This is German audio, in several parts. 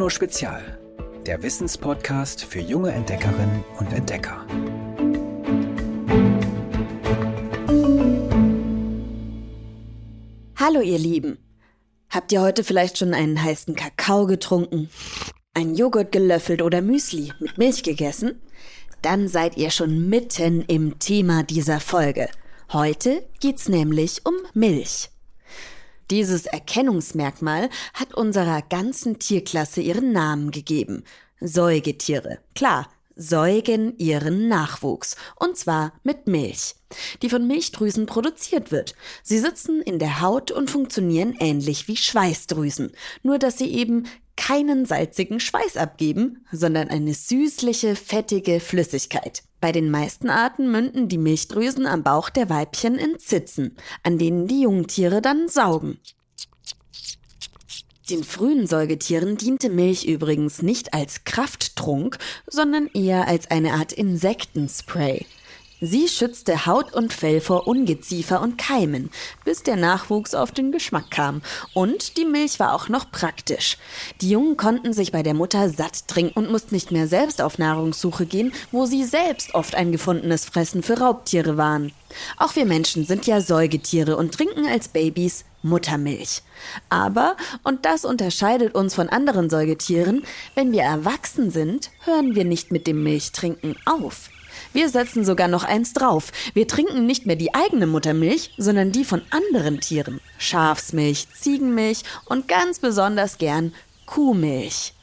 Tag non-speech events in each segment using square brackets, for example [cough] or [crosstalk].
Bruno Spezial, der Wissenspodcast für junge Entdeckerinnen und Entdecker. Hallo ihr Lieben. Habt ihr heute vielleicht schon einen heißen Kakao getrunken, einen Joghurt gelöffelt oder Müsli mit Milch gegessen? Dann seid ihr schon mitten im Thema dieser Folge. Heute geht's nämlich um Milch. Dieses Erkennungsmerkmal hat unserer ganzen Tierklasse ihren Namen gegeben. Säugetiere. Klar, säugen ihren Nachwuchs. Und zwar mit Milch, die von Milchdrüsen produziert wird. Sie sitzen in der Haut und funktionieren ähnlich wie Schweißdrüsen. Nur dass sie eben keinen salzigen Schweiß abgeben, sondern eine süßliche, fettige Flüssigkeit. Bei den meisten Arten münden die Milchdrüsen am Bauch der Weibchen in Zitzen, an denen die Jungtiere dann saugen. Den frühen Säugetieren diente Milch übrigens nicht als Krafttrunk, sondern eher als eine Art Insektenspray. Sie schützte Haut und Fell vor Ungeziefer und Keimen, bis der Nachwuchs auf den Geschmack kam. Und die Milch war auch noch praktisch. Die Jungen konnten sich bei der Mutter satt trinken und mussten nicht mehr selbst auf Nahrungssuche gehen, wo sie selbst oft ein gefundenes Fressen für Raubtiere waren. Auch wir Menschen sind ja Säugetiere und trinken als Babys Muttermilch. Aber, und das unterscheidet uns von anderen Säugetieren, wenn wir erwachsen sind, hören wir nicht mit dem Milchtrinken auf. Wir setzen sogar noch eins drauf. Wir trinken nicht mehr die eigene Muttermilch, sondern die von anderen Tieren. Schafsmilch, Ziegenmilch und ganz besonders gern Kuhmilch.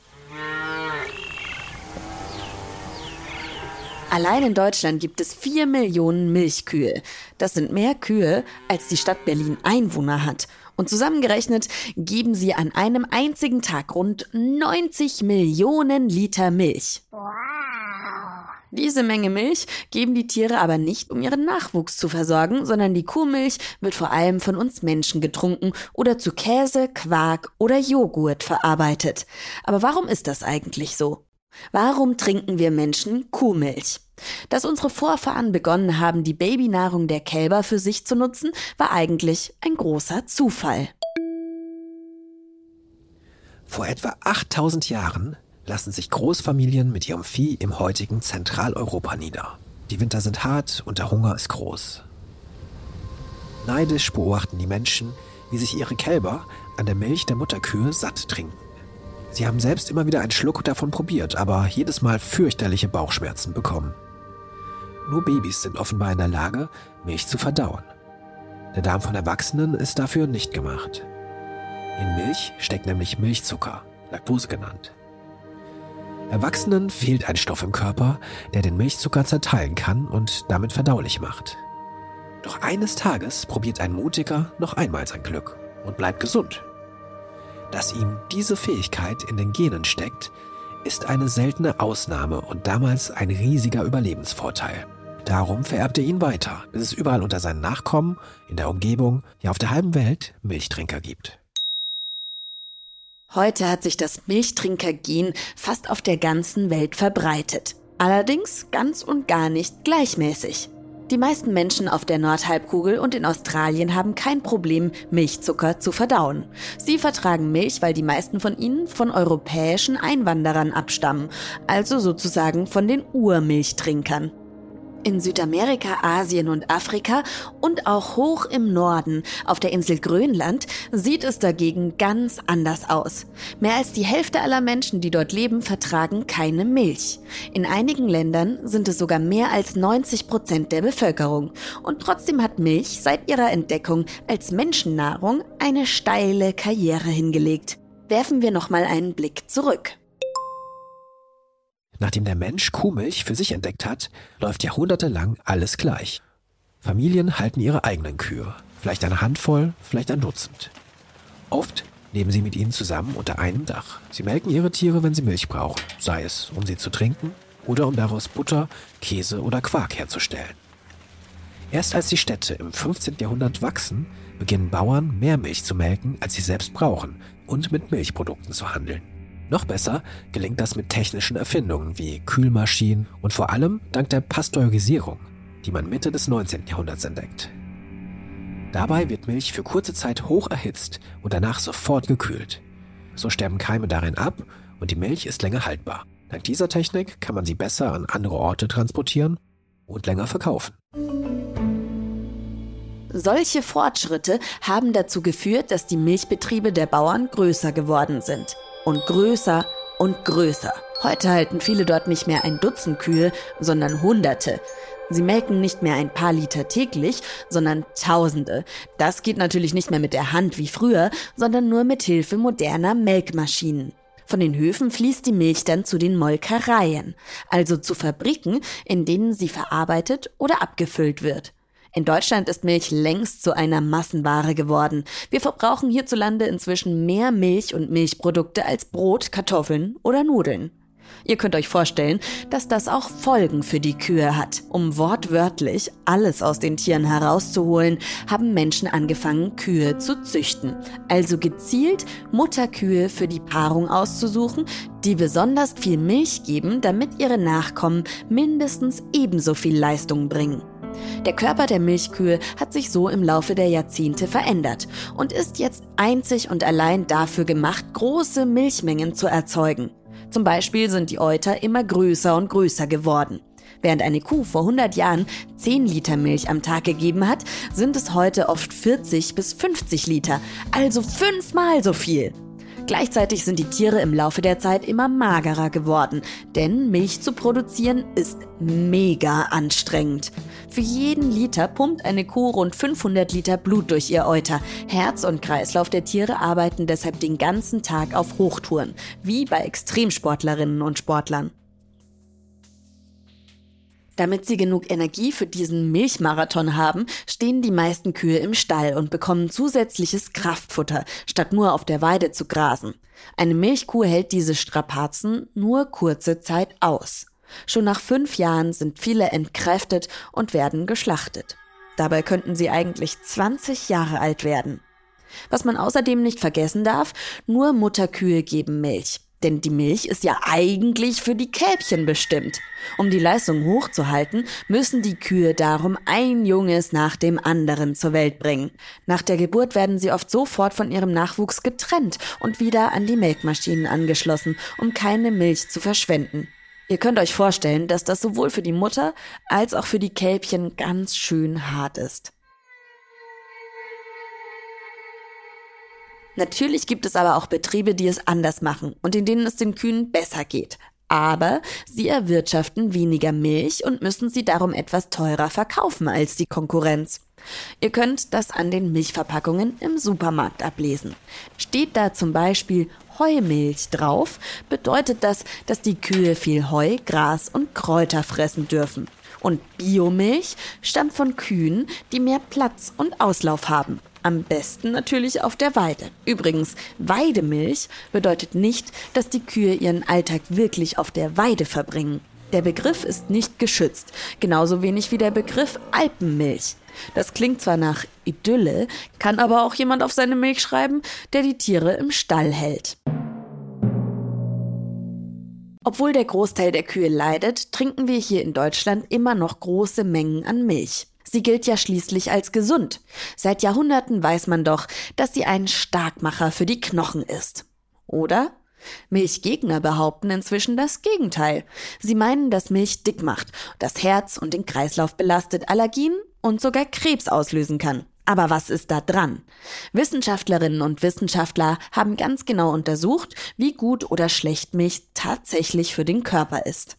Allein in Deutschland gibt es vier Millionen Milchkühe. Das sind mehr Kühe, als die Stadt Berlin Einwohner hat. Und zusammengerechnet geben sie an einem einzigen Tag rund 90 Millionen Liter Milch. Wow. Diese Menge Milch geben die Tiere aber nicht, um ihren Nachwuchs zu versorgen, sondern die Kuhmilch wird vor allem von uns Menschen getrunken oder zu Käse, Quark oder Joghurt verarbeitet. Aber warum ist das eigentlich so? Warum trinken wir Menschen Kuhmilch? Dass unsere Vorfahren begonnen haben, die Babynahrung der Kälber für sich zu nutzen, war eigentlich ein großer Zufall. Vor etwa 8000 Jahren lassen sich Großfamilien mit ihrem Vieh im heutigen Zentraleuropa nieder. Die Winter sind hart und der Hunger ist groß. Neidisch beobachten die Menschen, wie sich ihre Kälber an der Milch der Mutterkühe satt trinken. Sie haben selbst immer wieder einen Schluck davon probiert, aber jedes Mal fürchterliche Bauchschmerzen bekommen. Nur Babys sind offenbar in der Lage, Milch zu verdauen. Der Darm von Erwachsenen ist dafür nicht gemacht. In Milch steckt nämlich Milchzucker, Laktose genannt. Erwachsenen fehlt ein Stoff im Körper, der den Milchzucker zerteilen kann und damit verdaulich macht. Doch eines Tages probiert ein Mutiger noch einmal sein Glück und bleibt gesund. Dass ihm diese Fähigkeit in den Genen steckt, ist eine seltene Ausnahme und damals ein riesiger Überlebensvorteil. Darum vererbt er ihn weiter, bis es überall unter seinen Nachkommen, in der Umgebung, ja auf der halben Welt Milchtrinker gibt. Heute hat sich das Milchtrinkergen fast auf der ganzen Welt verbreitet. Allerdings ganz und gar nicht gleichmäßig. Die meisten Menschen auf der Nordhalbkugel und in Australien haben kein Problem, Milchzucker zu verdauen. Sie vertragen Milch, weil die meisten von ihnen von europäischen Einwanderern abstammen, also sozusagen von den Urmilchtrinkern. In Südamerika, Asien und Afrika und auch hoch im Norden, auf der Insel Grönland, sieht es dagegen ganz anders aus. Mehr als die Hälfte aller Menschen, die dort leben, vertragen keine Milch. In einigen Ländern sind es sogar mehr als 90 Prozent der Bevölkerung. Und trotzdem hat Milch seit ihrer Entdeckung als Menschennahrung eine steile Karriere hingelegt. Werfen wir nochmal einen Blick zurück. Nachdem der Mensch Kuhmilch für sich entdeckt hat, läuft jahrhundertelang alles gleich. Familien halten ihre eigenen Kühe, vielleicht eine Handvoll, vielleicht ein Dutzend. Oft leben sie mit ihnen zusammen unter einem Dach. Sie melken ihre Tiere, wenn sie Milch brauchen, sei es, um sie zu trinken oder um daraus Butter, Käse oder Quark herzustellen. Erst als die Städte im 15. Jahrhundert wachsen, beginnen Bauern mehr Milch zu melken, als sie selbst brauchen und mit Milchprodukten zu handeln. Noch besser gelingt das mit technischen Erfindungen wie Kühlmaschinen und vor allem dank der Pasteurisierung, die man Mitte des 19. Jahrhunderts entdeckt. Dabei wird Milch für kurze Zeit hoch erhitzt und danach sofort gekühlt. So sterben Keime darin ab und die Milch ist länger haltbar. Dank dieser Technik kann man sie besser an andere Orte transportieren und länger verkaufen. Solche Fortschritte haben dazu geführt, dass die Milchbetriebe der Bauern größer geworden sind. Und größer und größer. Heute halten viele dort nicht mehr ein Dutzend Kühe, sondern Hunderte. Sie melken nicht mehr ein paar Liter täglich, sondern Tausende. Das geht natürlich nicht mehr mit der Hand wie früher, sondern nur mit Hilfe moderner Melkmaschinen. Von den Höfen fließt die Milch dann zu den Molkereien, also zu Fabriken, in denen sie verarbeitet oder abgefüllt wird. In Deutschland ist Milch längst zu einer Massenware geworden. Wir verbrauchen hierzulande inzwischen mehr Milch und Milchprodukte als Brot, Kartoffeln oder Nudeln. Ihr könnt euch vorstellen, dass das auch Folgen für die Kühe hat. Um wortwörtlich alles aus den Tieren herauszuholen, haben Menschen angefangen, Kühe zu züchten. Also gezielt Mutterkühe für die Paarung auszusuchen, die besonders viel Milch geben, damit ihre Nachkommen mindestens ebenso viel Leistung bringen. Der Körper der Milchkühe hat sich so im Laufe der Jahrzehnte verändert und ist jetzt einzig und allein dafür gemacht, große Milchmengen zu erzeugen. Zum Beispiel sind die Euter immer größer und größer geworden. Während eine Kuh vor 100 Jahren 10 Liter Milch am Tag gegeben hat, sind es heute oft 40 bis 50 Liter, also fünfmal so viel. Gleichzeitig sind die Tiere im Laufe der Zeit immer magerer geworden, denn Milch zu produzieren ist mega anstrengend. Für jeden Liter pumpt eine Kuh rund 500 Liter Blut durch ihr Euter. Herz und Kreislauf der Tiere arbeiten deshalb den ganzen Tag auf Hochtouren, wie bei Extremsportlerinnen und Sportlern. Damit sie genug Energie für diesen Milchmarathon haben, stehen die meisten Kühe im Stall und bekommen zusätzliches Kraftfutter, statt nur auf der Weide zu grasen. Eine Milchkuh hält diese Strapazen nur kurze Zeit aus. Schon nach fünf Jahren sind viele entkräftet und werden geschlachtet. Dabei könnten sie eigentlich 20 Jahre alt werden. Was man außerdem nicht vergessen darf, nur Mutterkühe geben Milch. Denn die Milch ist ja eigentlich für die Kälbchen bestimmt. Um die Leistung hochzuhalten, müssen die Kühe darum ein Junges nach dem anderen zur Welt bringen. Nach der Geburt werden sie oft sofort von ihrem Nachwuchs getrennt und wieder an die Melkmaschinen angeschlossen, um keine Milch zu verschwenden. Ihr könnt euch vorstellen, dass das sowohl für die Mutter als auch für die Kälbchen ganz schön hart ist. Natürlich gibt es aber auch Betriebe, die es anders machen und in denen es den Kühen besser geht. Aber sie erwirtschaften weniger Milch und müssen sie darum etwas teurer verkaufen als die Konkurrenz. Ihr könnt das an den Milchverpackungen im Supermarkt ablesen. Steht da zum Beispiel Heumilch drauf, bedeutet das, dass die Kühe viel Heu, Gras und Kräuter fressen dürfen. Und Biomilch stammt von Kühen, die mehr Platz und Auslauf haben. Am besten natürlich auf der Weide. Übrigens, Weidemilch bedeutet nicht, dass die Kühe ihren Alltag wirklich auf der Weide verbringen. Der Begriff ist nicht geschützt, genauso wenig wie der Begriff Alpenmilch. Das klingt zwar nach Idylle, kann aber auch jemand auf seine Milch schreiben, der die Tiere im Stall hält. Obwohl der Großteil der Kühe leidet, trinken wir hier in Deutschland immer noch große Mengen an Milch. Sie gilt ja schließlich als gesund. Seit Jahrhunderten weiß man doch, dass sie ein Starkmacher für die Knochen ist. Oder? Milchgegner behaupten inzwischen das Gegenteil. Sie meinen, dass Milch dick macht, das Herz und den Kreislauf belastet, Allergien und sogar Krebs auslösen kann. Aber was ist da dran? Wissenschaftlerinnen und Wissenschaftler haben ganz genau untersucht, wie gut oder schlecht Milch tatsächlich für den Körper ist.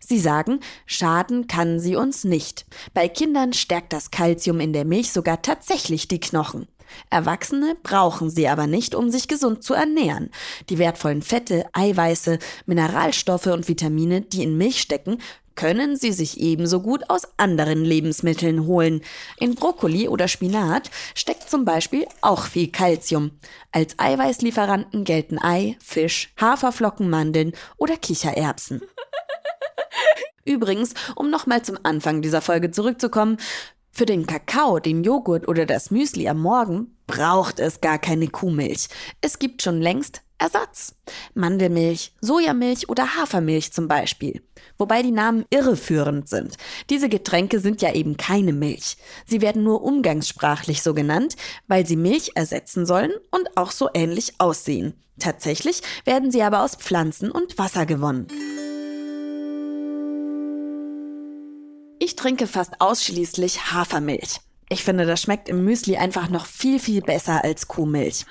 Sie sagen, schaden kann sie uns nicht. Bei Kindern stärkt das Kalzium in der Milch sogar tatsächlich die Knochen. Erwachsene brauchen sie aber nicht, um sich gesund zu ernähren. Die wertvollen Fette, Eiweiße, Mineralstoffe und Vitamine, die in Milch stecken, können sie sich ebenso gut aus anderen Lebensmitteln holen. In Brokkoli oder Spinat steckt zum Beispiel auch viel Kalzium. Als Eiweißlieferanten gelten Ei, Fisch, Haferflocken, Mandeln oder Kichererbsen. [laughs] Übrigens, um nochmal zum Anfang dieser Folge zurückzukommen, für den Kakao, den Joghurt oder das Müsli am Morgen braucht es gar keine Kuhmilch. Es gibt schon längst Ersatz. Mandelmilch, Sojamilch oder Hafermilch zum Beispiel. Wobei die Namen irreführend sind. Diese Getränke sind ja eben keine Milch. Sie werden nur umgangssprachlich so genannt, weil sie Milch ersetzen sollen und auch so ähnlich aussehen. Tatsächlich werden sie aber aus Pflanzen und Wasser gewonnen. Ich trinke fast ausschließlich Hafermilch. Ich finde, das schmeckt im Müsli einfach noch viel, viel besser als Kuhmilch.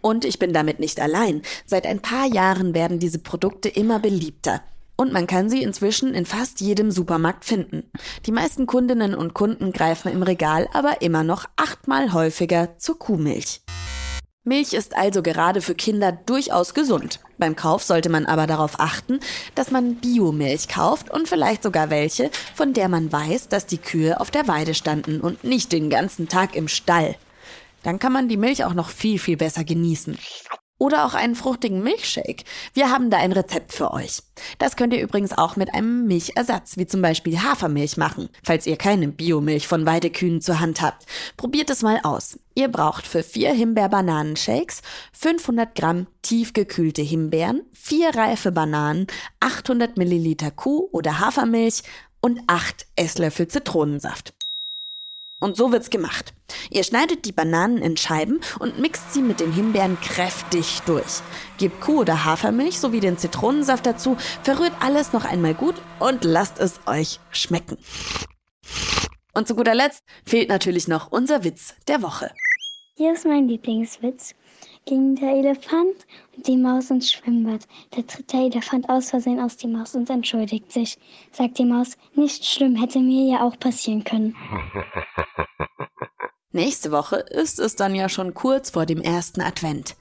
Und ich bin damit nicht allein. Seit ein paar Jahren werden diese Produkte immer beliebter. Und man kann sie inzwischen in fast jedem Supermarkt finden. Die meisten Kundinnen und Kunden greifen im Regal aber immer noch achtmal häufiger zur Kuhmilch. Milch ist also gerade für Kinder durchaus gesund. Beim Kauf sollte man aber darauf achten, dass man Biomilch kauft und vielleicht sogar welche, von der man weiß, dass die Kühe auf der Weide standen und nicht den ganzen Tag im Stall. Dann kann man die Milch auch noch viel, viel besser genießen. Oder auch einen fruchtigen Milchshake. Wir haben da ein Rezept für euch. Das könnt ihr übrigens auch mit einem Milchersatz, wie zum Beispiel Hafermilch machen, falls ihr keine Biomilch von Weidekühen zur Hand habt. Probiert es mal aus. Ihr braucht für vier Himbeer-Bananenshakes 500 Gramm tiefgekühlte Himbeeren, vier reife Bananen, 800 Milliliter Kuh- oder Hafermilch und acht Esslöffel Zitronensaft. Und so wird's gemacht. Ihr schneidet die Bananen in Scheiben und mixt sie mit den Himbeeren kräftig durch. Gebt Kuh- oder Hafermilch sowie den Zitronensaft dazu, verrührt alles noch einmal gut und lasst es euch schmecken. Und zu guter Letzt fehlt natürlich noch unser Witz der Woche. Hier ist mein Lieblingswitz ging der Elefant und die Maus ins Schwimmbad. Da tritt der Elefant aus Versehen aus die Maus und entschuldigt sich. Sagt die Maus, nicht schlimm, hätte mir ja auch passieren können. [laughs] Nächste Woche ist es dann ja schon kurz vor dem ersten Advent.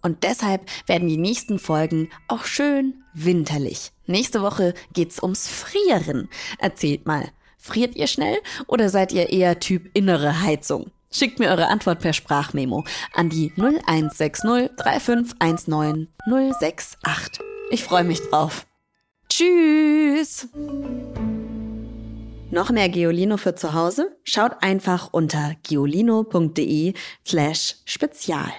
Und deshalb werden die nächsten Folgen auch schön winterlich. Nächste Woche geht's ums Frieren. Erzählt mal, friert ihr schnell oder seid ihr eher Typ innere Heizung? Schickt mir eure Antwort per Sprachmemo an die 0160 3519 068. Ich freue mich drauf. Tschüss! Noch mehr Geolino für zu Hause? Schaut einfach unter geolino.de slash spezial.